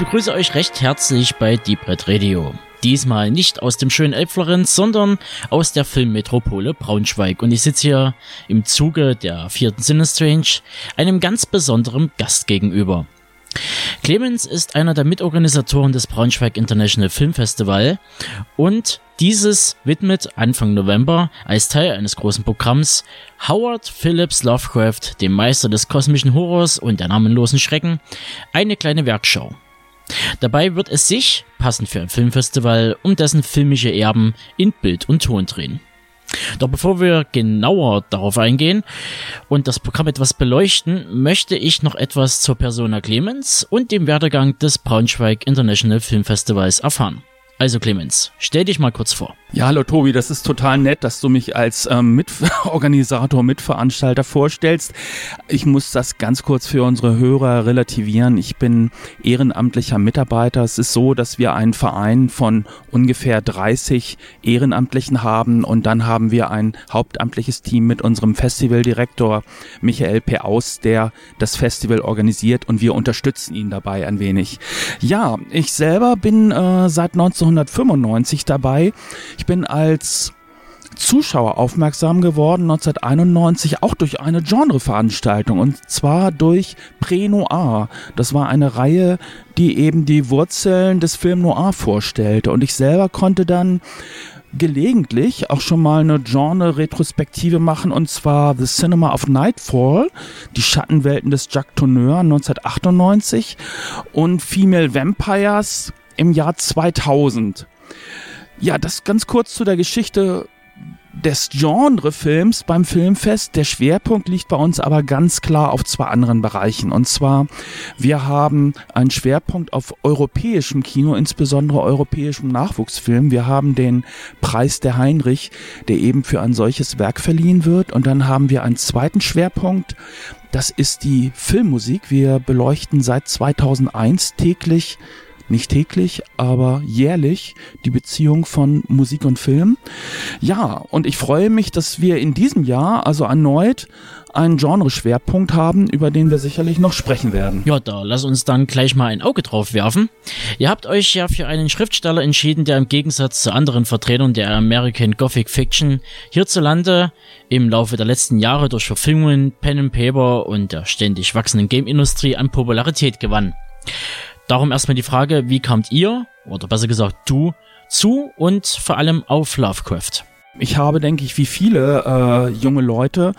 Ich begrüße euch recht herzlich bei Deep Red Radio. Diesmal nicht aus dem schönen Elbflorenz, sondern aus der Filmmetropole Braunschweig. Und ich sitze hier im Zuge der vierten Sinne-Strange einem ganz besonderen Gast gegenüber. Clemens ist einer der Mitorganisatoren des Braunschweig International Film Festival und dieses widmet Anfang November als Teil eines großen Programms Howard Phillips Lovecraft, dem Meister des kosmischen Horrors und der namenlosen Schrecken, eine kleine Werkschau. Dabei wird es sich, passend für ein Filmfestival, um dessen filmische Erben in Bild und Ton drehen. Doch bevor wir genauer darauf eingehen und das Programm etwas beleuchten, möchte ich noch etwas zur Persona Clemens und dem Werdegang des Braunschweig International Film Festivals erfahren. Also Clemens, stell dich mal kurz vor. Ja, hallo Tobi, das ist total nett, dass du mich als ähm, Mitorganisator, Mitveranstalter vorstellst. Ich muss das ganz kurz für unsere Hörer relativieren. Ich bin ehrenamtlicher Mitarbeiter. Es ist so, dass wir einen Verein von ungefähr 30 Ehrenamtlichen haben und dann haben wir ein hauptamtliches Team mit unserem Festivaldirektor Michael P. Aus, der das Festival organisiert und wir unterstützen ihn dabei ein wenig. Ja, ich selber bin äh, seit 1995 dabei. Ich bin als Zuschauer aufmerksam geworden 1991 auch durch eine Genreveranstaltung und zwar durch Pré-Noir. Das war eine Reihe, die eben die Wurzeln des Film Noir vorstellte und ich selber konnte dann gelegentlich auch schon mal eine Genre-Retrospektive machen und zwar The Cinema of Nightfall, die Schattenwelten des Jacques Tourneur 1998 und Female Vampires im Jahr 2000. Ja, das ganz kurz zu der Geschichte des Genrefilms beim Filmfest. Der Schwerpunkt liegt bei uns aber ganz klar auf zwei anderen Bereichen. Und zwar, wir haben einen Schwerpunkt auf europäischem Kino, insbesondere europäischem Nachwuchsfilm. Wir haben den Preis der Heinrich, der eben für ein solches Werk verliehen wird. Und dann haben wir einen zweiten Schwerpunkt. Das ist die Filmmusik. Wir beleuchten seit 2001 täglich nicht täglich, aber jährlich die Beziehung von Musik und Film. Ja, und ich freue mich, dass wir in diesem Jahr also erneut einen Genreschwerpunkt haben, über den wir sicherlich noch sprechen werden. Ja, da lass uns dann gleich mal ein Auge drauf werfen. Ihr habt euch ja für einen Schriftsteller entschieden, der im Gegensatz zu anderen Vertretern der American Gothic Fiction hierzulande im Laufe der letzten Jahre durch Verfilmungen, Pen and Paper und der ständig wachsenden Game-Industrie an Popularität gewann. Darum erstmal die Frage, wie kamt ihr, oder besser gesagt du, zu und vor allem auf Lovecraft? Ich habe, denke ich, wie viele äh, junge Leute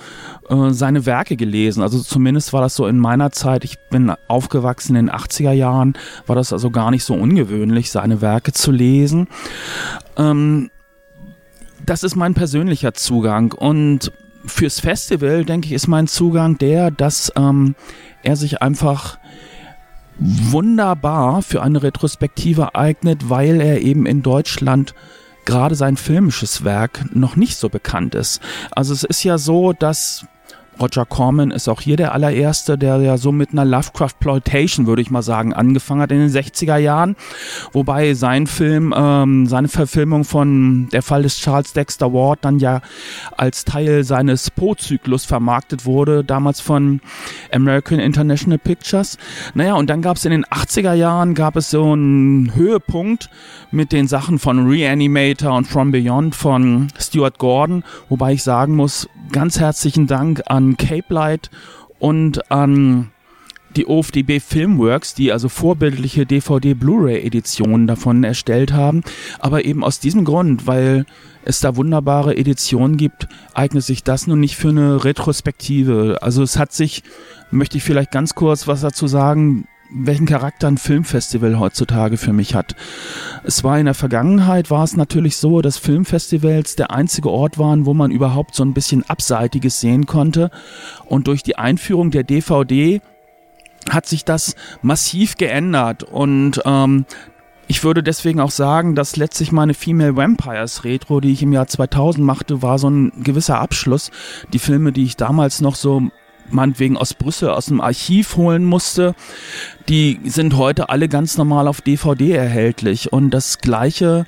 äh, seine Werke gelesen. Also zumindest war das so in meiner Zeit. Ich bin aufgewachsen in den 80er Jahren, war das also gar nicht so ungewöhnlich, seine Werke zu lesen. Ähm, das ist mein persönlicher Zugang. Und fürs Festival, denke ich, ist mein Zugang der, dass ähm, er sich einfach wunderbar für eine Retrospektive eignet, weil er eben in Deutschland gerade sein filmisches Werk noch nicht so bekannt ist. Also es ist ja so, dass Roger Corman ist auch hier der allererste, der ja so mit einer Lovecraft-Ploitation, würde ich mal sagen, angefangen hat in den 60er Jahren. Wobei sein Film, ähm, seine Verfilmung von Der Fall des Charles Dexter Ward dann ja als Teil seines Poe-Zyklus vermarktet wurde, damals von American International Pictures. Naja, und dann gab es in den 80er Jahren, gab es so einen Höhepunkt mit den Sachen von Reanimator und From Beyond von Stuart Gordon, wobei ich sagen muss, ganz herzlichen Dank an Cape Light und an die OFDB Filmworks, die also vorbildliche DVD-Blu-ray-Editionen davon erstellt haben. Aber eben aus diesem Grund, weil es da wunderbare Editionen gibt, eignet sich das nun nicht für eine Retrospektive. Also es hat sich, möchte ich vielleicht ganz kurz was dazu sagen, welchen Charakter ein Filmfestival heutzutage für mich hat. Es war in der Vergangenheit war es natürlich so, dass Filmfestivals der einzige Ort waren, wo man überhaupt so ein bisschen Abseitiges sehen konnte. Und durch die Einführung der DVD hat sich das massiv geändert und ähm, ich würde deswegen auch sagen, dass letztlich meine Female Vampires Retro, die ich im Jahr 2000 machte, war so ein gewisser Abschluss. Die Filme, die ich damals noch so meinetwegen aus Brüssel aus dem Archiv holen musste, die sind heute alle ganz normal auf DVD erhältlich. Und das Gleiche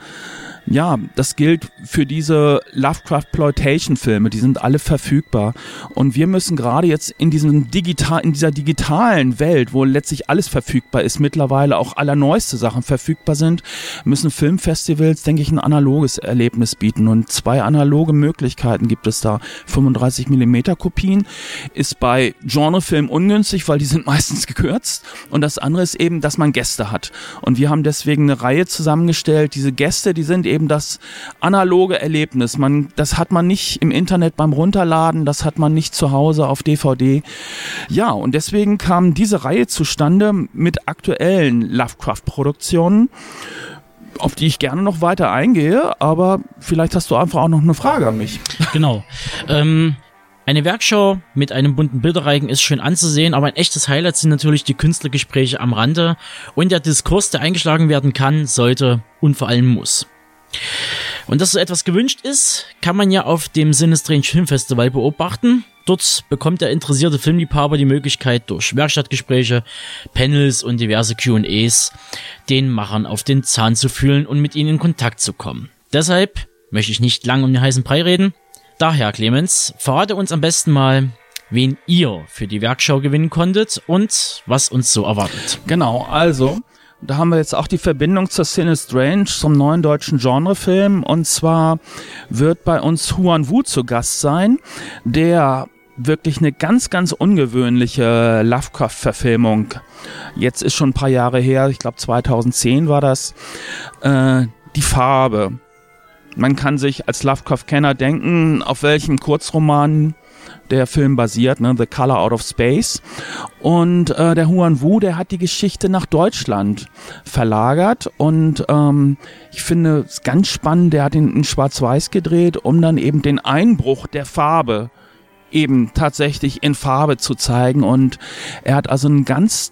Ja, das gilt für diese Lovecraft-Ploitation-Filme, die sind alle verfügbar. Und wir müssen gerade jetzt in diesem digital, in dieser digitalen Welt, wo letztlich alles verfügbar ist, mittlerweile auch allerneueste Sachen verfügbar sind, müssen Filmfestivals, denke ich, ein analoges Erlebnis bieten. Und zwei analoge Möglichkeiten gibt es da. 35 mm Kopien ist bei Genrefilmen ungünstig, weil die sind meistens gekürzt. Und das andere ist eben, dass man Gäste hat. Und wir haben deswegen eine Reihe zusammengestellt. Diese Gäste, die sind eben das analoge Erlebnis. Man, das hat man nicht im Internet beim Runterladen, das hat man nicht zu Hause auf DVD. Ja, und deswegen kam diese Reihe zustande mit aktuellen Lovecraft-Produktionen auf die ich gerne noch weiter eingehe, aber vielleicht hast du einfach auch noch eine Frage an mich. Genau. Ähm, eine Werkschau mit einem bunten Bilderreigen ist schön anzusehen, aber ein echtes Highlight sind natürlich die Künstlergespräche am Rande und der Diskurs, der eingeschlagen werden kann, sollte und vor allem muss. Und dass so etwas gewünscht ist, kann man ja auf dem Sinistrange Filmfestival beobachten. Dort bekommt der interessierte Filmliebhaber die Möglichkeit, durch Werkstattgespräche, Panels und diverse QAs den Machern auf den Zahn zu fühlen und mit ihnen in Kontakt zu kommen. Deshalb möchte ich nicht lang um den heißen Brei reden. Daher, Clemens, verrate uns am besten mal, wen ihr für die Werkschau gewinnen konntet und was uns so erwartet. Genau, also da haben wir jetzt auch die Verbindung zur Cine Strange, zum neuen deutschen Genrefilm. Und zwar wird bei uns Huan Wu zu Gast sein, der wirklich eine ganz, ganz ungewöhnliche Lovecraft-Verfilmung. Jetzt ist schon ein paar Jahre her, ich glaube 2010 war das, äh, die Farbe. Man kann sich als Lovecraft-Kenner denken, auf welchem Kurzroman der Film basiert, ne? The Color Out of Space. Und äh, der Huan Wu, der hat die Geschichte nach Deutschland verlagert und ähm, ich finde es ganz spannend, der hat ihn in Schwarz-Weiß gedreht, um dann eben den Einbruch der Farbe eben tatsächlich in Farbe zu zeigen und er hat also eine ganz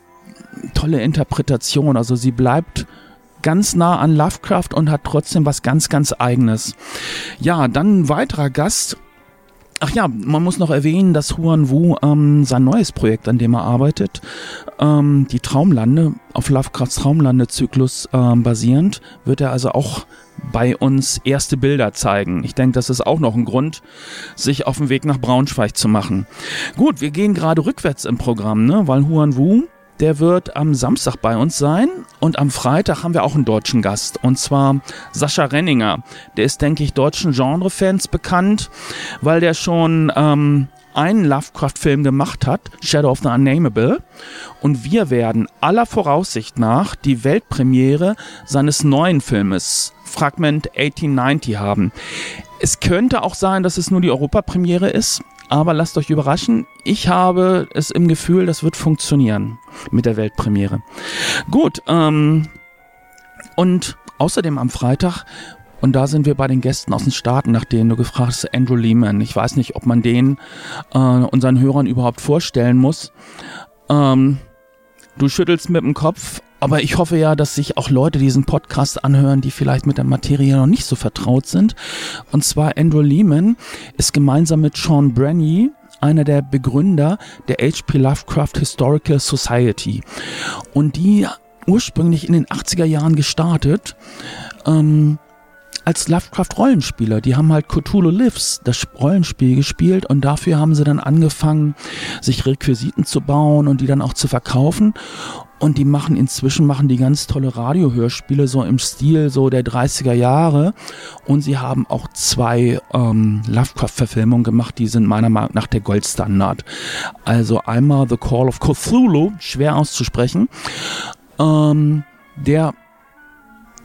tolle Interpretation, also sie bleibt ganz nah an Lovecraft und hat trotzdem was ganz, ganz eigenes. Ja, dann ein weiterer Gast, Ach ja, man muss noch erwähnen, dass Huan Wu ähm, sein neues Projekt, an dem er arbeitet, ähm, die Traumlande, auf Lovecrafts Traumlandezyklus ähm, basierend, wird er also auch bei uns erste Bilder zeigen. Ich denke, das ist auch noch ein Grund, sich auf den Weg nach Braunschweig zu machen. Gut, wir gehen gerade rückwärts im Programm, ne? weil Huan Wu der wird am Samstag bei uns sein und am Freitag haben wir auch einen deutschen Gast und zwar Sascha Renninger. Der ist, denke ich, deutschen Genrefans bekannt, weil der schon ähm, einen Lovecraft-Film gemacht hat, Shadow of the Unnamable. Und wir werden aller Voraussicht nach die Weltpremiere seines neuen Filmes Fragment 1890 haben. Es könnte auch sein, dass es nur die Europapremiere ist, aber lasst euch überraschen, ich habe es im Gefühl, das wird funktionieren mit der Weltpremiere. Gut, ähm, und außerdem am Freitag und da sind wir bei den Gästen aus den Staaten, nach denen du gefragt hast, Andrew Lehman. Ich weiß nicht, ob man den äh, unseren Hörern überhaupt vorstellen muss. Ähm, du schüttelst mit dem Kopf, aber ich hoffe ja, dass sich auch Leute diesen Podcast anhören, die vielleicht mit der Materie noch nicht so vertraut sind. Und zwar Andrew Lehman ist gemeinsam mit Sean Brenny einer der Begründer der H.P. Lovecraft Historical Society. Und die ursprünglich in den 80er Jahren gestartet. Ähm, als Lovecraft-Rollenspieler. Die haben halt Cthulhu Lives, das Rollenspiel gespielt und dafür haben sie dann angefangen, sich Requisiten zu bauen und die dann auch zu verkaufen. Und die machen inzwischen machen die ganz tolle Radiohörspiele so im Stil so der 30er Jahre. Und sie haben auch zwei ähm, Lovecraft-Verfilmungen gemacht, die sind meiner Meinung nach der Goldstandard. Also einmal The Call of Cthulhu, schwer auszusprechen. Ähm, der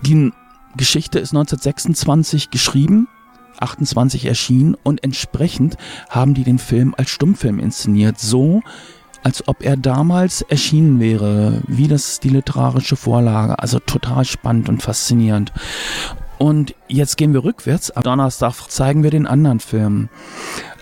die Geschichte ist 1926 geschrieben, 28 erschienen und entsprechend haben die den Film als Stummfilm inszeniert, so als ob er damals erschienen wäre, wie das die literarische Vorlage. Also total spannend und faszinierend. Und jetzt gehen wir rückwärts. Am Donnerstag zeigen wir den anderen Film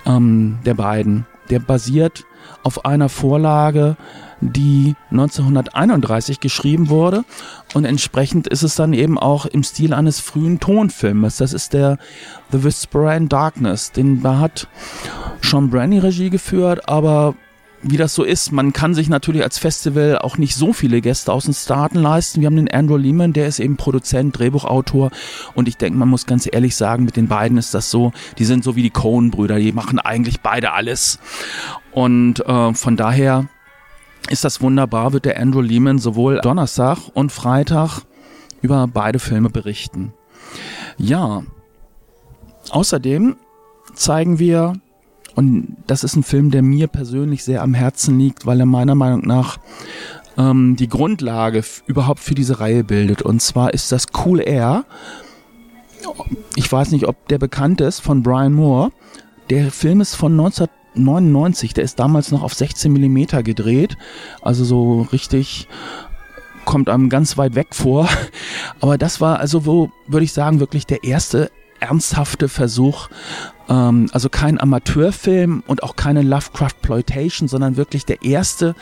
ähm, der beiden. Der basiert auf einer Vorlage die 1931 geschrieben wurde und entsprechend ist es dann eben auch im Stil eines frühen Tonfilmes. Das ist der The Whisperer in Darkness. Den hat Sean Branny Regie geführt, aber wie das so ist, man kann sich natürlich als Festival auch nicht so viele Gäste aus den Staaten leisten. Wir haben den Andrew Lehman, der ist eben Produzent, Drehbuchautor und ich denke, man muss ganz ehrlich sagen, mit den beiden ist das so, die sind so wie die Coen-Brüder, die machen eigentlich beide alles. Und äh, von daher ist das wunderbar, wird der Andrew Lehman sowohl Donnerstag und Freitag über beide Filme berichten. Ja, außerdem zeigen wir und das ist ein Film, der mir persönlich sehr am Herzen liegt, weil er meiner Meinung nach ähm, die Grundlage überhaupt für diese Reihe bildet. Und zwar ist das Cool Air. Ich weiß nicht, ob der bekannt ist von Brian Moore. Der Film ist von 1999. Der ist damals noch auf 16 Millimeter gedreht. Also so richtig kommt einem ganz weit weg vor. Aber das war also, wo würde ich sagen, wirklich der erste ernsthafte Versuch, ähm, also kein Amateurfilm und auch keine Lovecraft-Ploitation, sondern wirklich der erste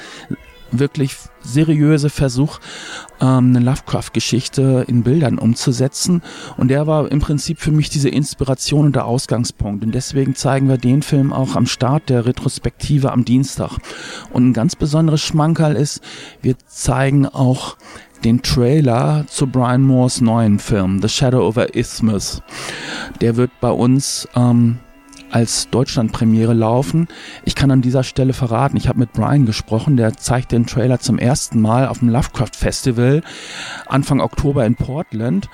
wirklich seriöse Versuch, ähm, eine Lovecraft-Geschichte in Bildern umzusetzen. Und der war im Prinzip für mich diese Inspiration und der Ausgangspunkt. Und deswegen zeigen wir den Film auch am Start der Retrospektive am Dienstag. Und ein ganz besonderes Schmankerl ist, wir zeigen auch den Trailer zu Brian Moores neuen Film, The Shadow over Isthmus. Der wird bei uns ähm, als Deutschlandpremiere laufen. Ich kann an dieser Stelle verraten, ich habe mit Brian gesprochen, der zeigt den Trailer zum ersten Mal auf dem Lovecraft Festival Anfang Oktober in Portland.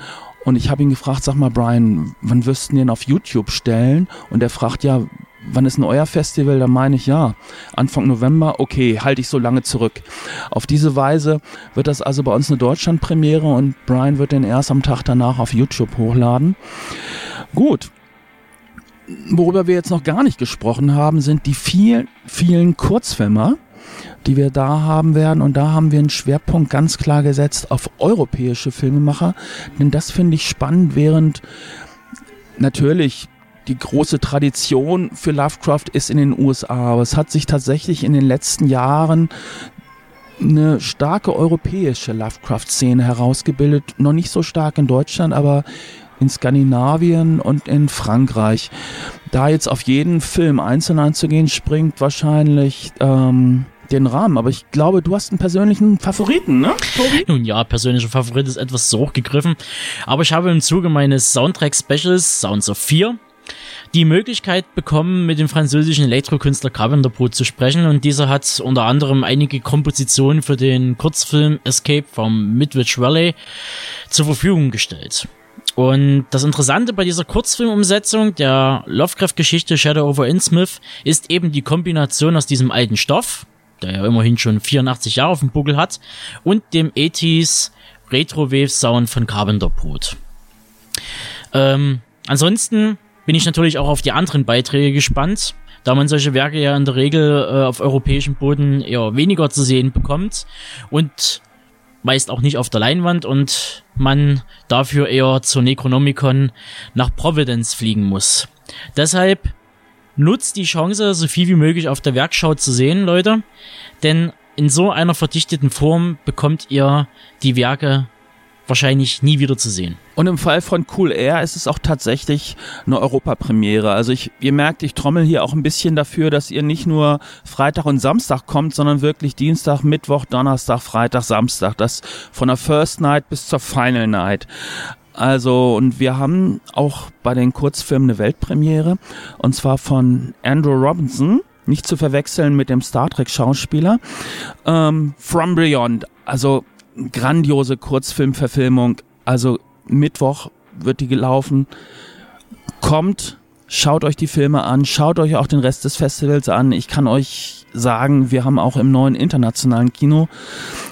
Und ich habe ihn gefragt, sag mal Brian, wann wirst du den auf YouTube stellen? Und er fragt, ja, wann ist denn euer Festival? Da meine ich ja, Anfang November, okay, halte ich so lange zurück. Auf diese Weise wird das also bei uns eine Deutschlandpremiere und Brian wird den erst am Tag danach auf YouTube hochladen. Gut. Worüber wir jetzt noch gar nicht gesprochen haben, sind die vielen, vielen Kurzfilmer, die wir da haben werden. Und da haben wir einen Schwerpunkt ganz klar gesetzt auf europäische Filmemacher. Denn das finde ich spannend, während natürlich die große Tradition für Lovecraft ist in den USA, aber es hat sich tatsächlich in den letzten Jahren eine starke europäische Lovecraft-Szene herausgebildet. Noch nicht so stark in Deutschland, aber in Skandinavien und in Frankreich. Da jetzt auf jeden Film einzeln einzugehen, springt wahrscheinlich ähm, den Rahmen. Aber ich glaube, du hast einen persönlichen Favoriten, ne? Tobi? Nun ja, persönlicher Favorit ist etwas so hochgegriffen. Aber ich habe im Zuge meines Soundtrack-Specials Sounds of 4 die Möglichkeit bekommen, mit dem französischen Elektrokünstler Carpenter zu sprechen und dieser hat unter anderem einige Kompositionen für den Kurzfilm Escape vom Midwich Valley zur Verfügung gestellt. Und das Interessante bei dieser Kurzfilmumsetzung der Lovecraft-Geschichte Shadow over Innsmouth ist eben die Kombination aus diesem alten Stoff, der ja immerhin schon 84 Jahre auf dem Buckel hat, und dem 80s Retro-Wave-Sound von Carpenter Brut. Ähm, ansonsten bin ich natürlich auch auf die anderen Beiträge gespannt, da man solche Werke ja in der Regel äh, auf europäischem Boden eher weniger zu sehen bekommt und meist auch nicht auf der Leinwand und man dafür eher zur Necronomicon nach Providence fliegen muss. Deshalb nutzt die Chance, so viel wie möglich auf der Werkschau zu sehen, Leute, denn in so einer verdichteten Form bekommt ihr die Werke wahrscheinlich nie wieder zu sehen. Und im Fall von Cool Air ist es auch tatsächlich eine Europapremiere. Also ich, ihr merkt, ich trommel hier auch ein bisschen dafür, dass ihr nicht nur Freitag und Samstag kommt, sondern wirklich Dienstag, Mittwoch, Donnerstag, Freitag, Samstag. Das von der First Night bis zur Final Night. Also, und wir haben auch bei den Kurzfilmen eine Weltpremiere. Und zwar von Andrew Robinson. Nicht zu verwechseln mit dem Star Trek Schauspieler. Ähm, From Beyond. Also, grandiose Kurzfilmverfilmung. Also Mittwoch wird die gelaufen. Kommt, schaut euch die Filme an, schaut euch auch den Rest des Festivals an. Ich kann euch sagen, wir haben auch im neuen internationalen Kino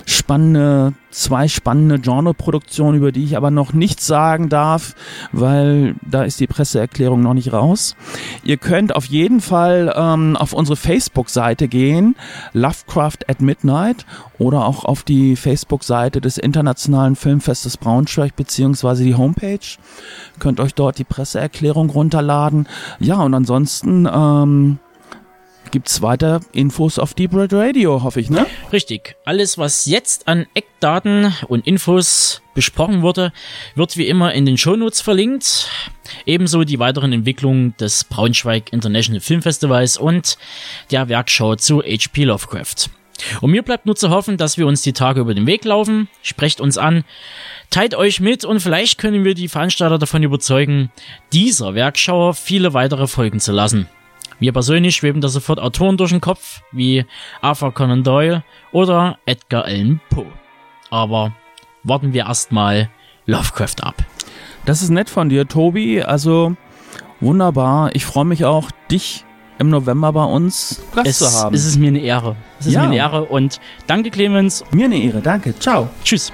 spannende, zwei spannende Genreproduktionen, über die ich aber noch nichts sagen darf, weil da ist die Presseerklärung noch nicht raus. Ihr könnt auf jeden Fall ähm, auf unsere Facebook-Seite gehen, Lovecraft at Midnight, oder auch auf die Facebook-Seite des Internationalen Filmfestes Braunschweig, beziehungsweise die Homepage. Könnt euch dort die Presseerklärung runterladen. Ja, und ansonsten ähm, gibt's weiter Infos auf Deep Red Radio, hoffe ich, ne? Richtig. Alles, was jetzt an Eckdaten und Infos besprochen wurde, wird wie immer in den Shownotes verlinkt. Ebenso die weiteren Entwicklungen des Braunschweig International Film Festivals und der Werkschau zu H.P. Lovecraft. Und mir bleibt nur zu hoffen, dass wir uns die Tage über den Weg laufen. Sprecht uns an, teilt euch mit und vielleicht können wir die Veranstalter davon überzeugen, dieser Werkschau viele weitere Folgen zu lassen. Mir persönlich schweben da sofort Autoren durch den Kopf, wie Arthur Conan Doyle oder Edgar Allan Poe. Aber warten wir erstmal Lovecraft ab. Das ist nett von dir, Tobi. Also wunderbar. Ich freue mich auch, dich im November bei uns Gast es, zu haben. Es ist mir eine Ehre. Es ist Ja. mir eine Ehre und danke Clemens. Mir eine Ehre. Danke. Ciao. Tschüss.